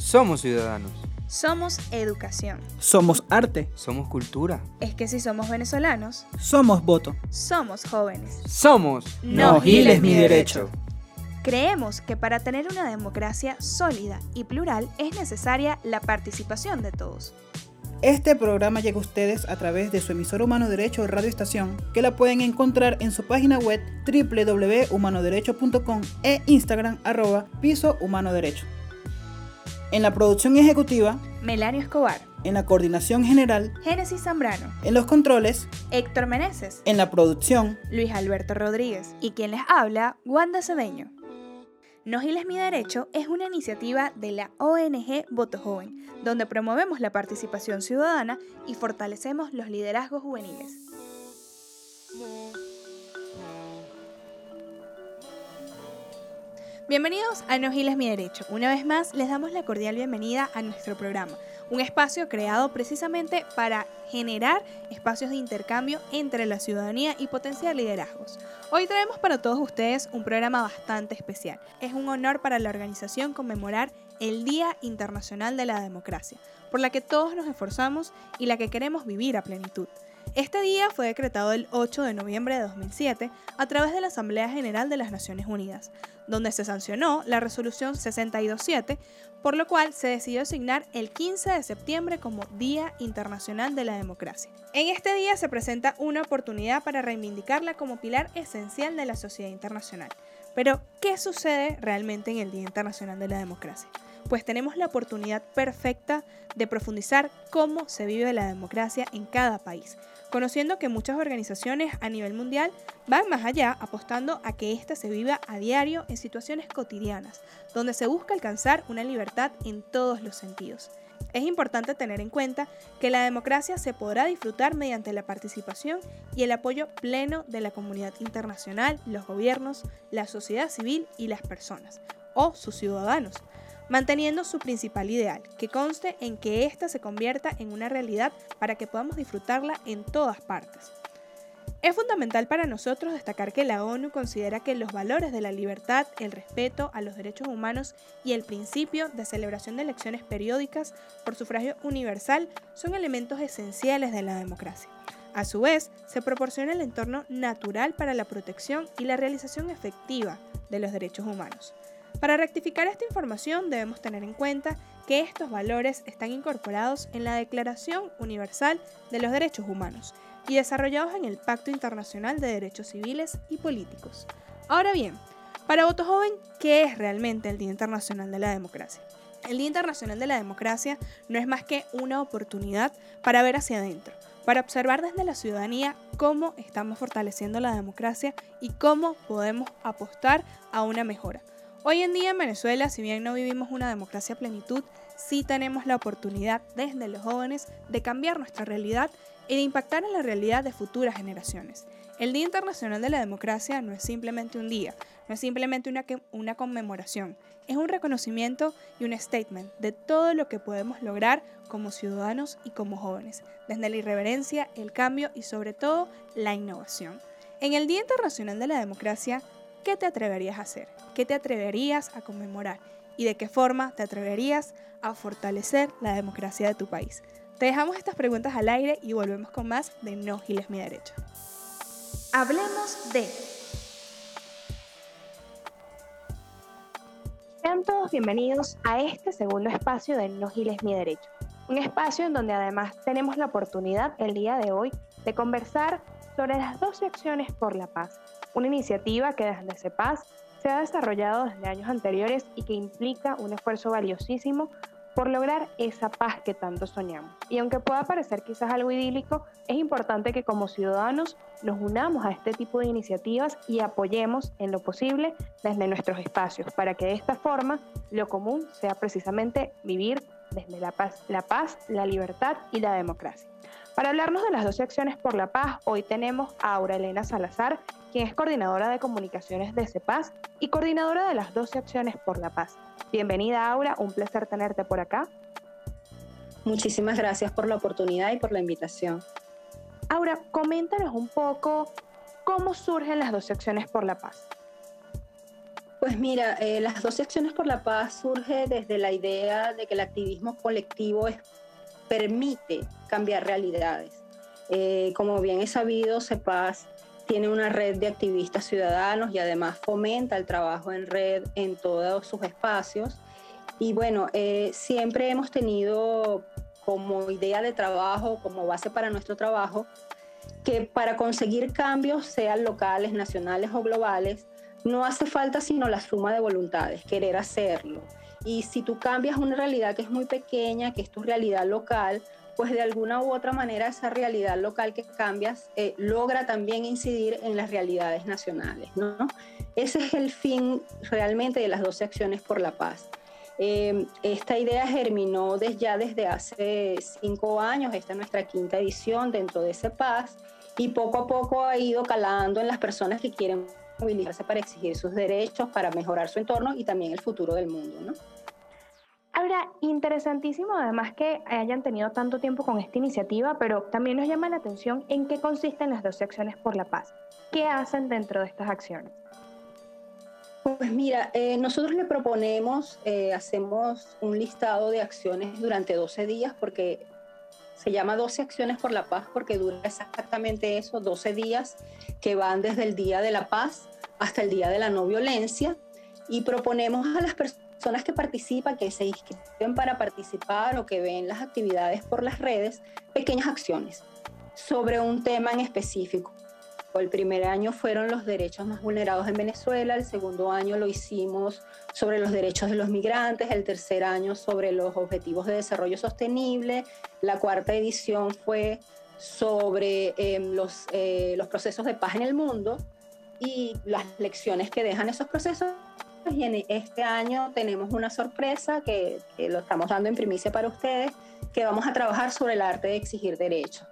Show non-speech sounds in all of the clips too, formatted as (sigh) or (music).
Somos ciudadanos. Somos educación. Somos arte. Somos cultura. Es que si somos venezolanos, Somos voto. somos jóvenes. Somos. No giles mi derecho. Creemos que para tener una democracia sólida y plural es necesaria la participación de todos. Este programa llega a ustedes a través de su emisor Humano Derecho Radio Estación, que la pueden encontrar en su página web www.humanoderecho.com e Instagram arroba piso humano derecho. En la producción ejecutiva, Melanio Escobar, en la coordinación general, Génesis Zambrano, en los controles, Héctor Meneses, en la producción, Luis Alberto Rodríguez y quien les habla, Wanda Cedeño. No Giles Mi Derecho es una iniciativa de la ONG Voto Joven, donde promovemos la participación ciudadana y fortalecemos los liderazgos juveniles. Bienvenidos a No Giles Mi Derecho. Una vez más les damos la cordial bienvenida a nuestro programa, un espacio creado precisamente para generar espacios de intercambio entre la ciudadanía y potenciar liderazgos. Hoy traemos para todos ustedes un programa bastante especial. Es un honor para la organización conmemorar el Día Internacional de la Democracia, por la que todos nos esforzamos y la que queremos vivir a plenitud. Este día fue decretado el 8 de noviembre de 2007 a través de la Asamblea General de las Naciones Unidas, donde se sancionó la resolución 627, por lo cual se decidió asignar el 15 de septiembre como Día Internacional de la Democracia. En este día se presenta una oportunidad para reivindicarla como pilar esencial de la sociedad internacional. Pero, ¿qué sucede realmente en el Día Internacional de la Democracia? Pues tenemos la oportunidad perfecta de profundizar cómo se vive la democracia en cada país, conociendo que muchas organizaciones a nivel mundial van más allá apostando a que ésta se viva a diario en situaciones cotidianas, donde se busca alcanzar una libertad en todos los sentidos. Es importante tener en cuenta que la democracia se podrá disfrutar mediante la participación y el apoyo pleno de la comunidad internacional, los gobiernos, la sociedad civil y las personas, o sus ciudadanos, manteniendo su principal ideal, que conste en que ésta se convierta en una realidad para que podamos disfrutarla en todas partes. Es fundamental para nosotros destacar que la ONU considera que los valores de la libertad, el respeto a los derechos humanos y el principio de celebración de elecciones periódicas por sufragio universal son elementos esenciales de la democracia. A su vez, se proporciona el entorno natural para la protección y la realización efectiva de los derechos humanos. Para rectificar esta información debemos tener en cuenta que estos valores están incorporados en la Declaración Universal de los Derechos Humanos y desarrollados en el Pacto Internacional de Derechos Civiles y Políticos. Ahora bien, para Voto Joven, ¿qué es realmente el Día Internacional de la Democracia? El Día Internacional de la Democracia no es más que una oportunidad para ver hacia adentro, para observar desde la ciudadanía cómo estamos fortaleciendo la democracia y cómo podemos apostar a una mejora. Hoy en día en Venezuela, si bien no vivimos una democracia plenitud, sí tenemos la oportunidad desde los jóvenes de cambiar nuestra realidad y de impactar en la realidad de futuras generaciones. El Día Internacional de la Democracia no es simplemente un día, no es simplemente una conmemoración, es un reconocimiento y un statement de todo lo que podemos lograr como ciudadanos y como jóvenes, desde la irreverencia, el cambio y sobre todo la innovación. En el Día Internacional de la Democracia, ¿qué te atreverías a hacer? ¿Qué te atreverías a conmemorar? ¿Y de qué forma te atreverías a fortalecer la democracia de tu país? Te dejamos estas preguntas al aire y volvemos con más de No Giles Mi Derecho. Hablemos de... Sean todos bienvenidos a este segundo espacio de No Giles Mi Derecho. Un espacio en donde además tenemos la oportunidad el día de hoy de conversar sobre las 12 acciones por la paz, una iniciativa que desde CEPAS se ha desarrollado desde años anteriores y que implica un esfuerzo valiosísimo por lograr esa paz que tanto soñamos. Y aunque pueda parecer quizás algo idílico, es importante que como ciudadanos nos unamos a este tipo de iniciativas y apoyemos en lo posible desde nuestros espacios, para que de esta forma lo común sea precisamente vivir desde la paz, la, paz, la libertad y la democracia. Para hablarnos de las 12 acciones por la paz, hoy tenemos a Aura Elena Salazar, quien es coordinadora de comunicaciones de CEPAS y coordinadora de las 12 acciones por la paz. Bienvenida Aura, un placer tenerte por acá. Muchísimas gracias por la oportunidad y por la invitación. Aura, coméntanos un poco cómo surgen las 12 acciones por la paz. Pues mira, eh, las dos acciones por la paz surge desde la idea de que el activismo colectivo permite cambiar realidades. Eh, como bien es sabido, CEPAS tiene una red de activistas ciudadanos y además fomenta el trabajo en red en todos sus espacios. Y bueno, eh, siempre hemos tenido como idea de trabajo, como base para nuestro trabajo, que para conseguir cambios, sean locales, nacionales o globales, no hace falta sino la suma de voluntades, querer hacerlo. Y si tú cambias una realidad que es muy pequeña, que es tu realidad local, pues de alguna u otra manera esa realidad local que cambias eh, logra también incidir en las realidades nacionales. ¿no? Ese es el fin realmente de las 12 acciones por la paz. Eh, esta idea germinó desde, ya desde hace cinco años, esta es nuestra quinta edición dentro de ese paz, y poco a poco ha ido calando en las personas que quieren movilizarse para exigir sus derechos, para mejorar su entorno y también el futuro del mundo. ¿no? Ahora, interesantísimo además que hayan tenido tanto tiempo con esta iniciativa, pero también nos llama la atención en qué consisten las dos acciones por la paz. ¿Qué hacen dentro de estas acciones? Pues mira, eh, nosotros le proponemos, eh, hacemos un listado de acciones durante 12 días porque se llama 12 acciones por la paz porque dura exactamente eso, 12 días que van desde el Día de la Paz hasta el Día de la No Violencia y proponemos a las personas que participan, que se inscriben para participar o que ven las actividades por las redes, pequeñas acciones sobre un tema en específico. El primer año fueron los derechos más vulnerados en Venezuela, el segundo año lo hicimos sobre los derechos de los migrantes, el tercer año sobre los objetivos de desarrollo sostenible, la cuarta edición fue sobre em, los, eh, los procesos de paz en el mundo y las lecciones que dejan esos procesos. Y en este año tenemos una sorpresa que, lo estamos dando en primicia para ustedes, que vamos a trabajar sobre el arte de exigir derechos.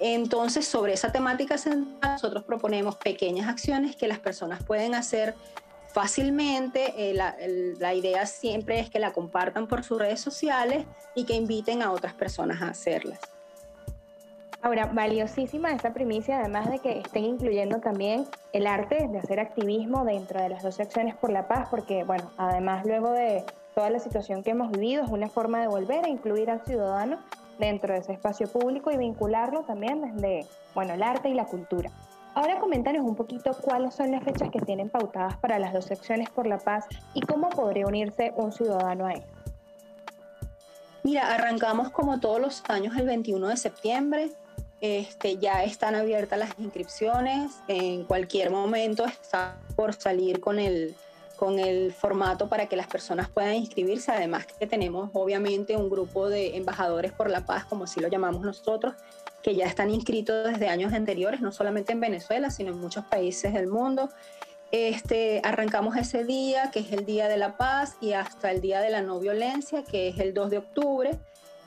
Entonces, sobre esa temática central, nosotros proponemos pequeñas acciones que las personas pueden hacer fácilmente. Eh, la, idea siempre es que la compartan por sus redes sociales y que inviten a otras personas a hacerlas. Ahora, valiosísima esta primicia, además de que estén incluyendo también el arte de hacer activismo dentro de las dos acciones por la paz, porque, bueno, además luego de toda la situación que hemos vivido, es una forma de volver a incluir al ciudadano dentro de ese espacio público y vincularlo también desde, bueno, el arte y la cultura. Ahora coméntanos un poquito cuáles son las fechas que tienen pautadas para las dos secciones por la paz y cómo podría unirse un ciudadano a esto. Mira, arrancamos como todos los años el 21 de septiembre. Este, ya están abiertas las inscripciones. En cualquier momento está por salir con el, con el formato para que las personas puedan inscribirse. Además que tenemos obviamente un grupo de embajadores por la paz, como así lo llamamos nosotros, que ya están inscritos desde años anteriores, no solamente en Venezuela, sino en muchos países del mundo. Este, arrancamos ese día, que es el Día de la Paz, y hasta el Día de la No Violencia, que es el 2 de octubre.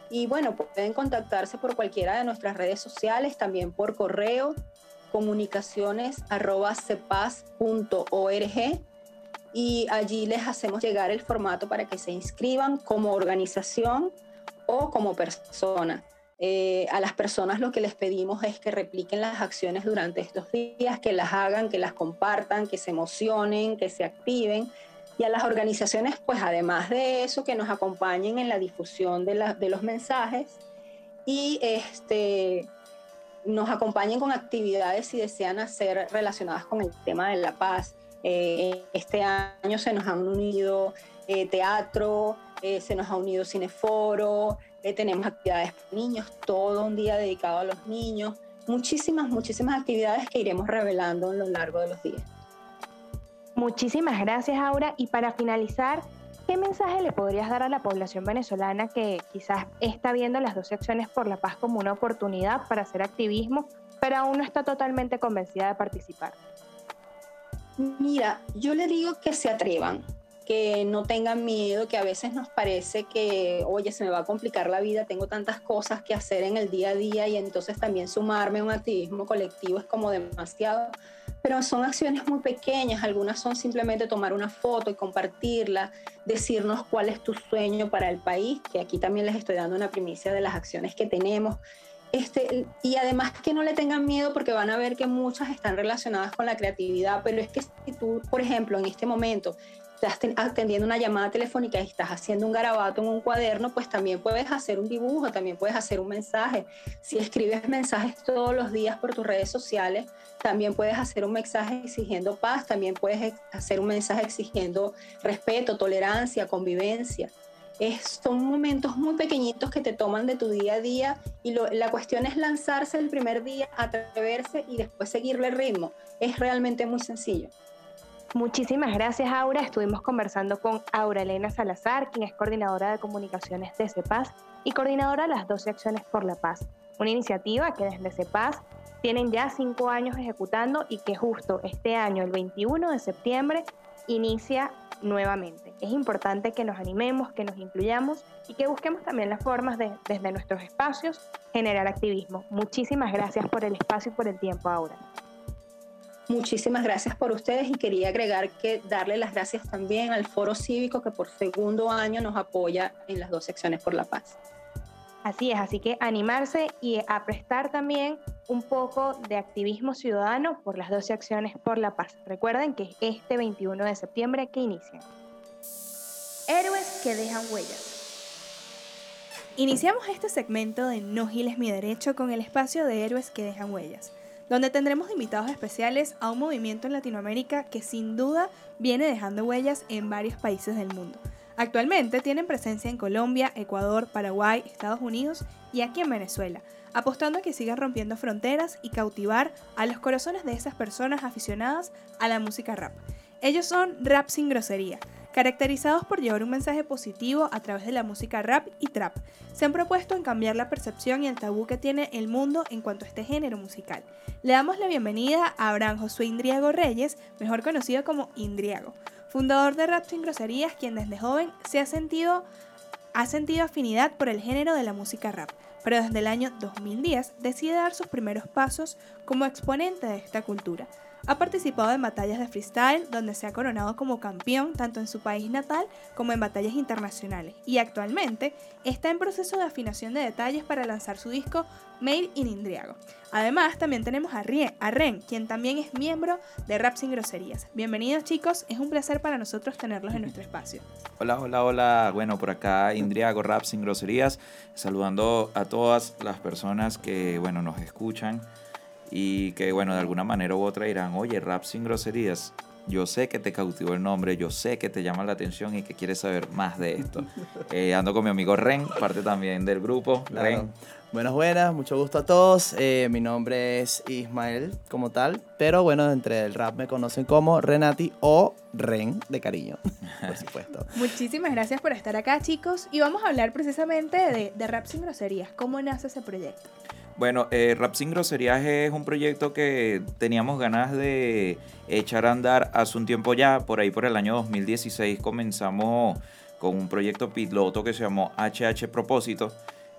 Y bueno, pueden contactarse por cualquiera de nuestras redes sociales, también por correo comunicaciones.cepaz.org y allí les hacemos llegar el formato para que se inscriban como organización o como persona. Eh, a las personas lo que les pedimos es que repliquen las acciones durante estos días, que las hagan, que las compartan, que se emocionen, que se activen. Y a las organizaciones, pues además de eso, que nos acompañen en la difusión de, los mensajes y este, nos acompañen con actividades si desean hacer relacionadas con el tema de la paz. Eh, este año se nos han unido eh, teatro, eh, se nos ha unido cineforo, tenemos actividades para niños, todo un día dedicado a los niños, muchísimas, muchísimas actividades que iremos revelando a lo largo de los días. Muchísimas gracias, Aura. Y para finalizar, ¿qué mensaje le podrías dar a la población venezolana que quizás está viendo las dos acciones por la paz como una oportunidad para hacer activismo, pero aún no está totalmente convencida de participar? Mira, yo le digo que se atrevan, que no tengan miedo, que a veces nos parece que, oye, se me va a complicar la vida, tengo tantas cosas que hacer en el día a día y entonces también sumarme a un activismo colectivo es como demasiado, pero son acciones muy pequeñas, algunas son simplemente tomar una foto y compartirla, decirnos cuál es tu sueño para el país, que aquí también les estoy dando una primicia de las acciones que tenemos. Este, y además que no le tengan miedo porque van a ver que muchas están relacionadas con la creatividad, pero es que si tú, por ejemplo, en este momento estás atendiendo una llamada telefónica y estás haciendo un garabato en un cuaderno, pues también puedes hacer un dibujo, también puedes hacer un mensaje. Si escribes mensajes todos los días por tus redes sociales, también puedes hacer un mensaje exigiendo paz, también puedes hacer un mensaje exigiendo respeto, tolerancia, convivencia. Son momentos muy pequeñitos que te toman de tu día a día y la cuestión es lanzarse el primer día, atreverse y después seguirle el ritmo. Es realmente muy sencillo. Muchísimas gracias, Aura. Estuvimos conversando con Aura Elena Salazar, quien es coordinadora de comunicaciones de CEPAS y coordinadora de las 12 Acciones por la Paz, una iniciativa que desde CEPAS tienen ya cinco años ejecutando y que justo este año, el 21 de septiembre, inicia nuevamente. Es importante que nos animemos, que nos incluyamos y que busquemos también las formas de, desde nuestros espacios, generar activismo. Muchísimas gracias por el espacio y por el tiempo, Aura. Muchísimas gracias por ustedes y quería agregar que darle las gracias también al Foro Cívico que por segundo año nos apoya en las dos secciones por la paz. Así es, así que animarse y a prestar también un poco de activismo ciudadano por las 12 acciones por la paz. Recuerden que es este 21 de septiembre que inician. Héroes que dejan huellas. Iniciamos este segmento de No Giles mi Derecho con el espacio de héroes que dejan huellas donde tendremos invitados especiales a un movimiento en Latinoamérica que sin duda viene dejando huellas en varios países del mundo. Actualmente tienen presencia en Colombia, Ecuador, Paraguay, Estados Unidos y aquí en Venezuela, apostando a que sigan rompiendo fronteras y cautivar a los corazones de esas personas aficionadas a la música rap. Ellos son Rap sin grosería, caracterizados por llevar un mensaje positivo a través de la música rap y trap. Se han propuesto en cambiar la percepción y el tabú que tiene el mundo en cuanto a este género musical. Le damos la bienvenida a Abraham Josué Indriago Reyes, mejor conocido como Indriago, fundador de Rap Sin Groserías, quien desde joven se ha sentido, ha sentido afinidad por el género de la música rap, pero desde el año 2010 decide dar sus primeros pasos como exponente de esta cultura. Ha participado en batallas de freestyle donde se ha coronado como campeón tanto en su país natal como en batallas internacionales y actualmente está en proceso de afinación de detalles para lanzar su disco Made in Indriago. Además también tenemos a, Ren, quien también es miembro de Rap Sin Groserías. Bienvenidos chicos, es un placer para nosotros tenerlos en nuestro espacio. Hola, hola, hola. Bueno, por acá Indriago Rap Sin Groserías, saludando a todas las personas que bueno, nos escuchan y que bueno, de alguna manera u otra dirán, oye, rap sin groserías, yo sé que te cautivó el nombre, yo sé que te llama la atención y que quieres saber más de esto. (laughs) Eh, ando con mi amigo Ren, parte también del grupo. Ren. Buenas, buenas, mucho gusto a todos. Eh, mi nombre es Ismael como tal, pero bueno, entre el rap me conocen como Renati o Ren de cariño, (laughs) por supuesto. Muchísimas gracias por estar acá chicos y vamos a hablar precisamente de, de Rap sin groserías. ¿Cómo nace ese proyecto? Bueno, eh, Rap Sin Groserías es un proyecto que teníamos ganas de echar a andar hace un tiempo ya. Por ahí, por el año 2016, comenzamos con un proyecto piloto que se llamó HH Propósito,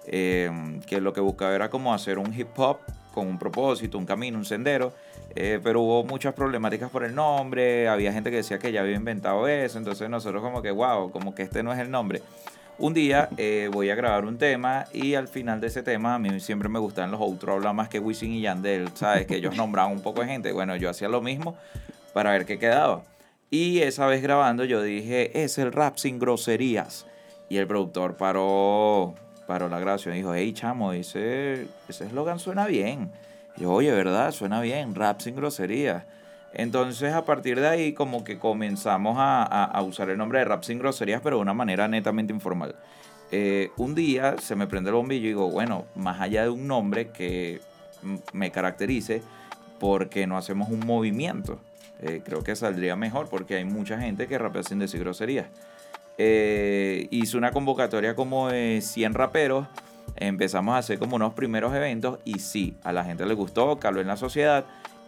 eh, que lo que buscaba era como hacer un hip hop con un propósito, un camino, un sendero. Eh, pero hubo muchas problemáticas por el nombre, había gente que decía que ya había inventado eso, entonces nosotros como que, wow, como que este no es el nombre. Un día eh, voy a grabar un tema y al final de ese tema a mí siempre me gustan los outros hablar más que Wisin y Yandel, ¿sabes? Que ellos nombraban un poco de gente. Bueno, yo hacía lo mismo para ver qué quedaba. Y esa vez grabando yo dije, es el rap sin groserías. Y el productor paró, paró la grabación y dijo, hey chamo, ese eslogan suena bien. Yo, oye, ¿verdad? Suena bien, rap sin groserías. Entonces a partir de ahí como que comenzamos a, usar el nombre de Rap Sin Groserías, pero de una manera netamente informal. Eh, un día se me prende el bombillo y digo, bueno, más allá de un nombre que me caracterice, ¿por qué no hacemos un movimiento? Eh, creo que saldría mejor porque hay mucha gente que rapea sin decir groserías. Eh, hice una convocatoria como de 100 raperos, empezamos a hacer como unos primeros eventos y sí, a la gente le gustó, caló en la sociedad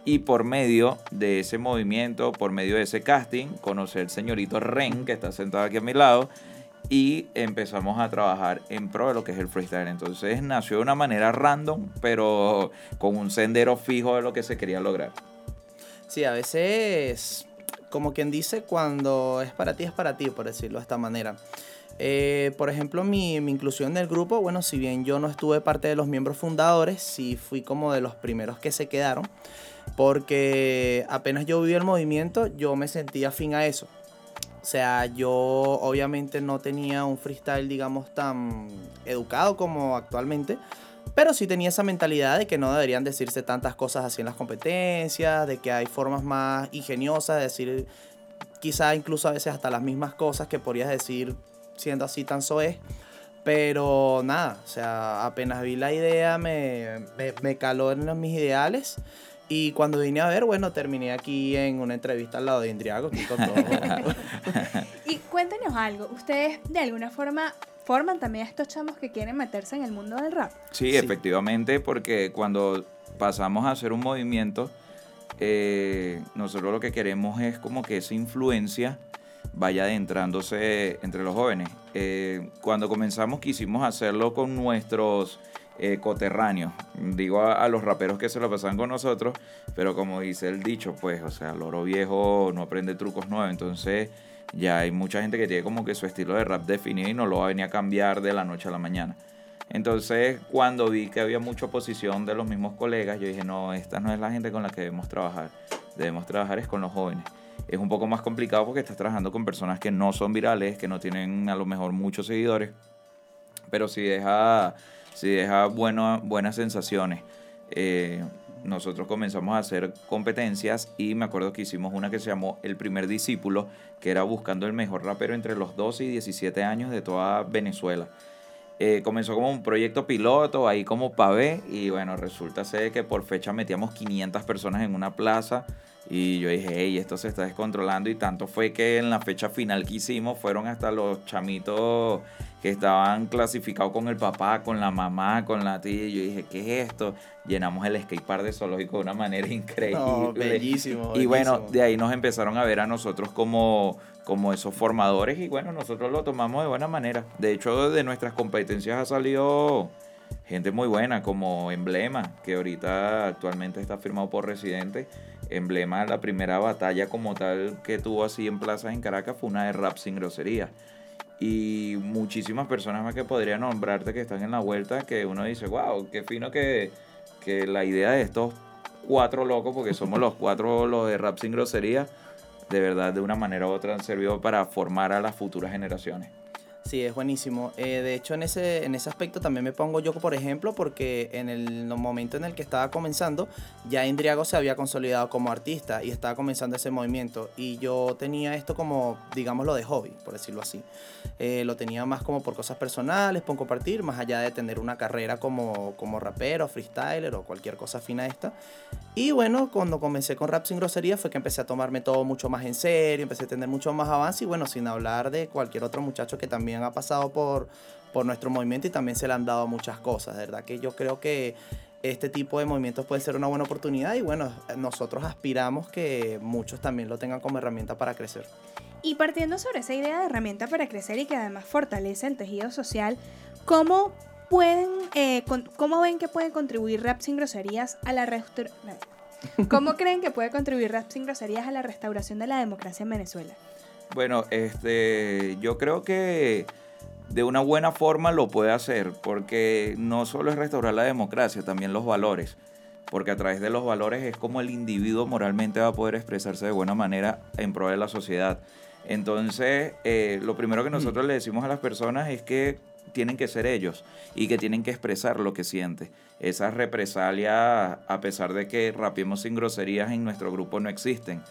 y por medio de ese movimiento, por medio de ese casting, conocí al señorito Ren, que está sentado aquí a mi lado, y empezamos a trabajar en pro de lo que es el freestyle. Entonces nació de una manera random, pero con un sendero fijo de lo que se quería lograr. Sí, a veces, como quien dice, cuando es para ti, es para ti, por decirlo de esta manera. Eh, por ejemplo, mi, mi inclusión en el grupo, bueno, si bien yo no estuve parte de los miembros fundadores, sí fui como de los primeros que se quedaron, porque apenas yo viví el movimiento, yo me sentía afín a eso. O sea, yo obviamente no tenía un freestyle, digamos, tan educado como actualmente, pero sí tenía esa mentalidad de que no deberían decirse tantas cosas así en las competencias, de que hay formas más ingeniosas de decir quizá incluso a veces hasta las mismas cosas que podrías decir siendo así tan soez. Pero nada, o sea, apenas vi la idea, me, me, me caló en los- mis ideales. Y cuando vine a ver, bueno, terminé aquí en una entrevista al lado de Indriago. aquí con (laughs) todo. Y cuéntenos algo, ¿ustedes de alguna forma forman también a estos chamos que quieren meterse en el mundo del rap? Sí, Sí. efectivamente, porque cuando pasamos a hacer un movimiento, eh, nosotros lo que queremos es como que esa influencia vaya adentrándose entre los jóvenes. Eh, cuando comenzamos quisimos hacerlo con nuestros eh, coterráneos, digo a, los raperos que se lo pasan con nosotros, pero como dice el dicho, pues, o sea, loro viejo no aprende trucos nuevos, entonces ya hay mucha gente que tiene como que su estilo de rap definido y no lo va a venir a cambiar de la noche a la mañana. Entonces, cuando vi que había mucha oposición de los mismos colegas, yo dije, no, esta no es la gente con la que debemos trabajar. Debemos trabajar es con los jóvenes. Es un poco más complicado porque estás trabajando con personas que no son virales, que no tienen a lo mejor muchos seguidores, pero sí deja, sí deja bueno- buenas sensaciones. Eh, nosotros comenzamos a hacer competencias y me acuerdo que hicimos una que se llamó El primer discípulo, que era buscando el mejor rapero entre los 12 y 17 años de toda Venezuela. Eh, comenzó como un proyecto piloto, ahí como pavé, y bueno, resulta ser que por fecha metíamos 500 personas en una plaza, y yo dije, hey, esto se está descontrolando, y tanto fue que en la fecha final que hicimos fueron hasta los chamitos que estaban clasificados con el papá, con la mamá, con la tía, y yo dije, ¿qué es esto? Llenamos el skatepark de zoológico de una manera (laughs) increíble. No, bellísimo. Y bueno, de ahí nos empezaron a ver a nosotros como, como esos formadores y bueno, nosotros lo tomamos de buena manera. De hecho, de nuestras competencias ha salido gente muy buena como Emblema, que ahorita actualmente está firmado por Residente. Emblema, la primera batalla como tal que tuvo así en plazas en Caracas fue una de rap sin grosería. Y muchísimas personas más que podría nombrarte que están en la vuelta, que uno dice, wow, qué fino que, que la idea de estos cuatro locos, porque somos los cuatro los de rap sin grosería, de verdad de una manera u otra han servido para formar a las futuras generaciones. Sí, es buenísimo. Eh, de hecho, en ese, en ese aspecto también me pongo yo, por ejemplo, porque en el momento en el que estaba comenzando, ya Indriago se había consolidado como artista y estaba comenzando ese movimiento. Y yo tenía esto como, digámoslo, de hobby, por decirlo así. Eh, lo tenía más como por cosas personales, por compartir, más allá de tener una carrera como, como rapero, freestyler o cualquier cosa fina esta. Y bueno, cuando comencé con Rap Sin Grosería fue que empecé a tomarme todo mucho más en serio, empecé a tener mucho más avance y bueno, sin hablar de cualquier otro muchacho que también ha pasado por, por nuestro movimiento y también se le han dado muchas cosas. De verdad que yo creo que este tipo de movimientos puede ser una buena oportunidad y bueno, nosotros aspiramos que muchos también lo tengan como herramienta para crecer. Y partiendo sobre esa idea de herramienta para crecer y que además fortalece el tejido social, ¿cómo pueden, eh, con- cómo ven que puede contribuir Rap Sin Groserías a la restauración? (laughs) ¿Cómo creen que puede contribuir Rap Sin Groserías a la restauración de la democracia en Venezuela? Bueno, este, yo creo que de una buena forma lo puede hacer, porque no solo es restaurar la democracia, también los valores. Porque a través de los valores es como el individuo moralmente va a poder expresarse de buena manera en pro de la sociedad. Entonces, eh, lo primero que nosotros le decimos a las personas es que tienen que ser ellos y que tienen que expresar lo que sienten. Esas represalias, a pesar de que rapiemos sin groserías en nuestro grupo, no existen.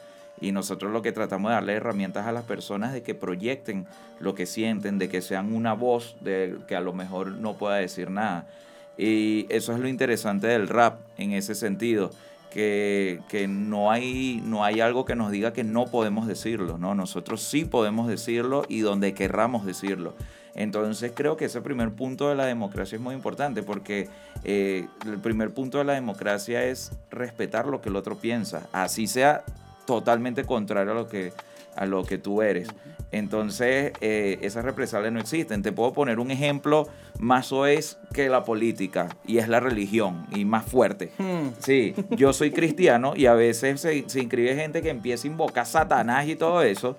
Y nosotros lo que tratamos de darle herramientas a las personas de que proyecten lo que sienten, de que sean una voz de que a lo mejor no pueda decir nada. Y eso es lo interesante del rap en ese sentido, que, que no, hay, no hay algo que nos diga que no podemos decirlo, ¿no? Nosotros sí podemos decirlo y donde querramos decirlo. Entonces creo que ese primer punto de la democracia es muy importante porque eh, el primer punto de la democracia es respetar lo que el otro piensa, así sea totalmente contrario a lo que, a lo que tú eres. Entonces, eh, esas represalias no existen. Te puedo poner un ejemplo más es que la política y es la religión y más fuerte. Hmm. Sí, yo soy (laughs) cristiano y a veces se, se inscribe gente que empieza a invocar a Satanás y todo eso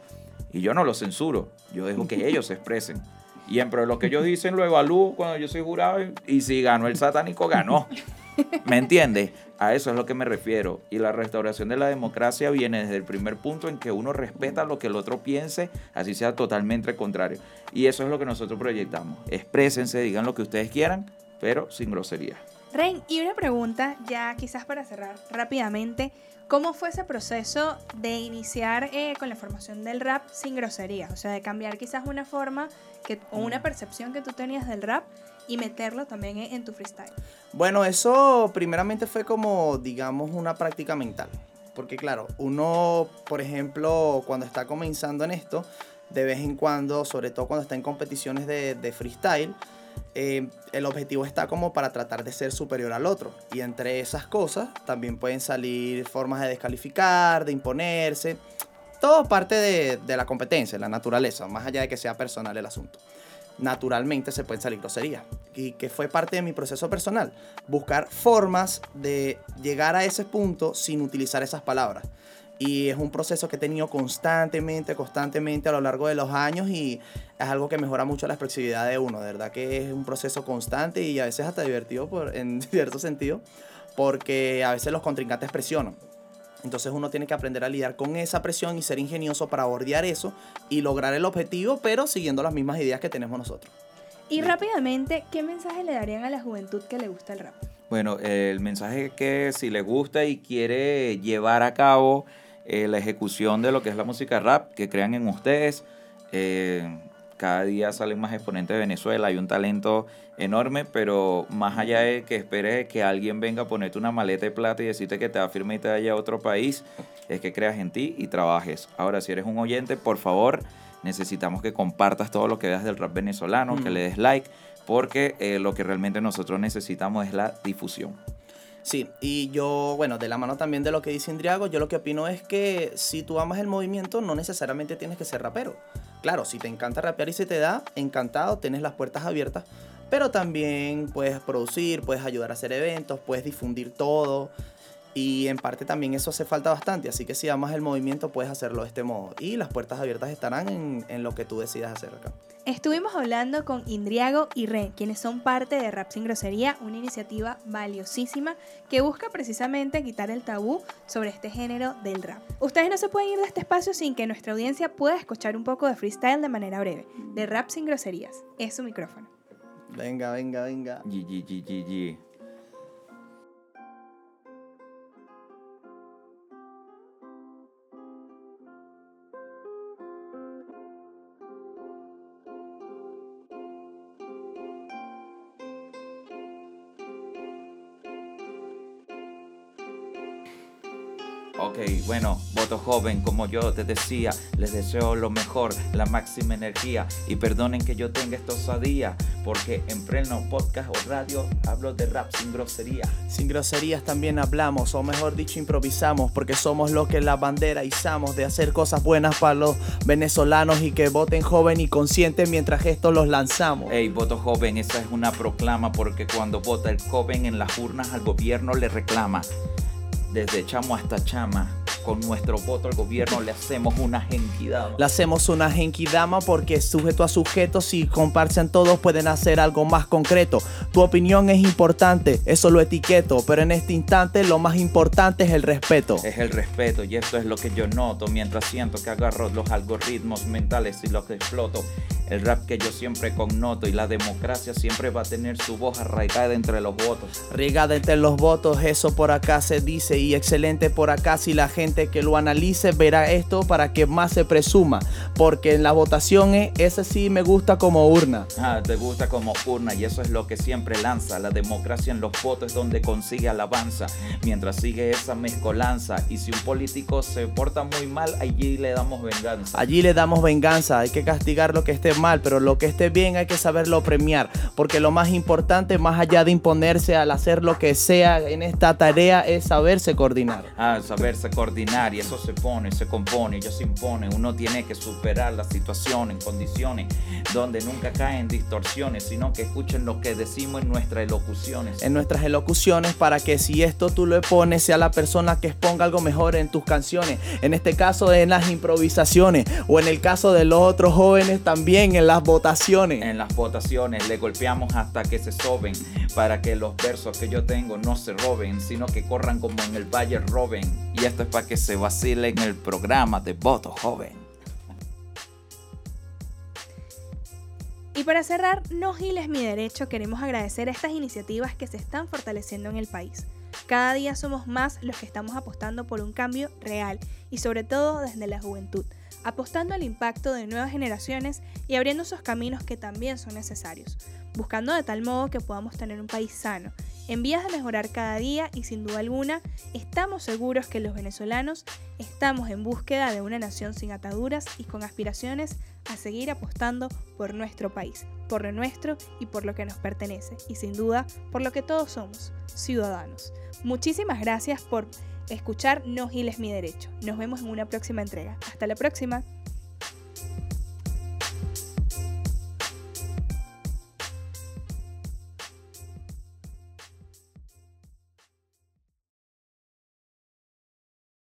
y yo no lo censuro. Yo dejo que ellos se expresen. Y en pro de lo que ellos dicen lo evalúo cuando yo soy jurado y, y si ganó el satánico, ganó. (laughs) ¿Me entiendes? A eso es lo que me refiero. Y la restauración de la democracia viene desde el primer punto en que uno respeta lo que el otro piense, así sea totalmente contrario. Y eso es lo que nosotros proyectamos. Exprésense, digan lo que ustedes quieran, pero sin grosería. Ren, y una pregunta ya quizás para cerrar rápidamente. ¿Cómo fue ese proceso de iniciar eh, con la formación del rap sin groserías? O sea, de cambiar quizás una forma que, o una percepción que tú tenías del rap y meterlo también en, en tu freestyle. Bueno, eso primeramente fue como, digamos, una práctica mental. Porque claro, uno, por ejemplo, cuando está comenzando en esto, de vez en cuando, sobre todo cuando está en competiciones de, de freestyle, eh, el objetivo está como para tratar de ser superior al otro. Y entre esas cosas también pueden salir formas de descalificar, de imponerse. Todo parte de, de la competencia, la naturaleza, más allá de que sea personal el asunto. Naturalmente se pueden salir groserías. Y que fue parte de mi proceso personal. Buscar formas de llegar a ese punto sin utilizar esas palabras. Y es un proceso que he tenido constantemente, constantemente a lo largo de los años y es algo que mejora mucho la expresividad de uno. De verdad que es un proceso constante y a veces hasta divertido por, (laughs) en cierto sentido, porque a veces los contrincantes presionan. Entonces uno tiene que aprender a lidiar con esa presión y ser ingenioso para bordear eso y lograr el objetivo, pero siguiendo las mismas ideas que tenemos nosotros. Y rápidamente, ¿qué mensaje le darían a la juventud que le gusta el rap? Bueno, el mensaje es que si le gusta y quiere llevar a cabo eh, la ejecución de lo que es la música rap, que crean en ustedes. Eh, cada día salen más exponentes de Venezuela, hay un talento enorme, pero más allá de que esperes que alguien venga a ponerte una maleta de plata y decirte que te va a firmar y te vaya a otro país, es que creas en ti y trabajes. Ahora, si eres un oyente, por favor, necesitamos que compartas todo lo que veas del rap venezolano, que Mm. le des like, porque eh, lo que realmente nosotros necesitamos es la difusión. Sí, y yo, bueno, de la mano también de lo que dice Indriago, yo lo que opino es que si tú amas el movimiento, no necesariamente tienes que ser rapero. Claro, si te encanta rapear y se te da, encantado, tienes las puertas abiertas, pero también puedes producir, puedes ayudar a hacer eventos, puedes difundir todo. Y en parte también eso hace falta bastante, así que si amas el movimiento puedes hacerlo de este modo. Y las puertas abiertas estarán en, en lo que tú decidas hacer acá. Estuvimos hablando con Indriago y Ren, quienes son parte de Rap Sin Grosería, una iniciativa valiosísima que busca precisamente quitar el tabú sobre este género del rap. Ustedes no se pueden ir de este espacio sin que nuestra audiencia pueda escuchar un poco de freestyle de manera breve, de Rap Sin Groserías. Es su micrófono. Venga, venga, venga. G, G, G, Ok, bueno, voto joven, como yo te decía, les deseo lo mejor, la máxima energía y perdonen que yo tenga esta osadía, porque en pleno podcast o radio hablo de rap sin grosería. Sin groserías también hablamos, o mejor dicho, improvisamos, porque somos los que la bandera izamos de hacer cosas buenas para los venezolanos y que voten joven y consciente mientras esto los lanzamos. Ey, voto joven, esa es una proclama, porque cuando vota el joven en las urnas al gobierno le reclama. Desde chamo hasta chama, con nuestro voto al gobierno le hacemos una gentidad. Le hacemos una genkidama porque sujeto a sujeto, si comparten todos pueden hacer algo más concreto. Tu opinión es importante, eso lo etiqueto, pero en este instante lo más importante es el respeto. Es el respeto y esto es lo que yo noto mientras siento que agarro los algoritmos mentales y los exploto. El rap que yo siempre connoto y la democracia siempre va a tener su voz arraigada entre los votos. Regada entre los votos, eso por acá se dice y excelente por acá si la gente que lo analice verá esto para que más se presuma, porque en la votación eh, ese sí me gusta como urna. Ah, te gusta como urna y eso es lo que siempre lanza. La democracia en los votos es donde consigue alabanza. Mientras sigue esa mezcolanza y si un político se porta muy mal, allí le damos venganza. Allí le damos venganza, hay que castigar lo que esté mal, pero lo que esté bien hay que saberlo premiar, porque lo más importante, más allá de imponerse al hacer lo que sea en esta tarea, es saberse coordinar. Ah, saberse coordinar disciplinar y eso se pone, se compone, ya se impone. Uno tiene que superar la situación en condiciones donde nunca caen distorsiones, sino que escuchen lo que decimos en nuestras elocuciones. En nuestras elocuciones para que si esto tú lo pones sea la persona que exponga algo mejor en tus canciones. En este caso en las improvisaciones o en el caso de los otros jóvenes también en las votaciones. En las votaciones le golpeamos hasta que se soben para que los versos que yo tengo no se roben, sino que corran como en el Valle Roben. Y esto es para que se vacile en el programa de voto joven. Y para cerrar, No Giles Mi Derecho, queremos agradecer estas iniciativas que se están fortaleciendo en el país. Cada día somos más los que estamos apostando por un cambio real y sobre todo desde la juventud, apostando al impacto de nuevas generaciones y abriendo esos caminos que también son necesarios, buscando de tal modo que podamos tener un país sano, en vías de mejorar cada día y sin duda alguna estamos seguros que los venezolanos estamos en búsqueda de una nación sin ataduras y con aspiraciones a seguir apostando por nuestro país, por lo nuestro y por lo que nos pertenece y sin duda por lo que todos somos, ciudadanos. Muchísimas gracias por escuchar No Giles Mi Derecho. Nos vemos en una próxima entrega. Hasta la próxima.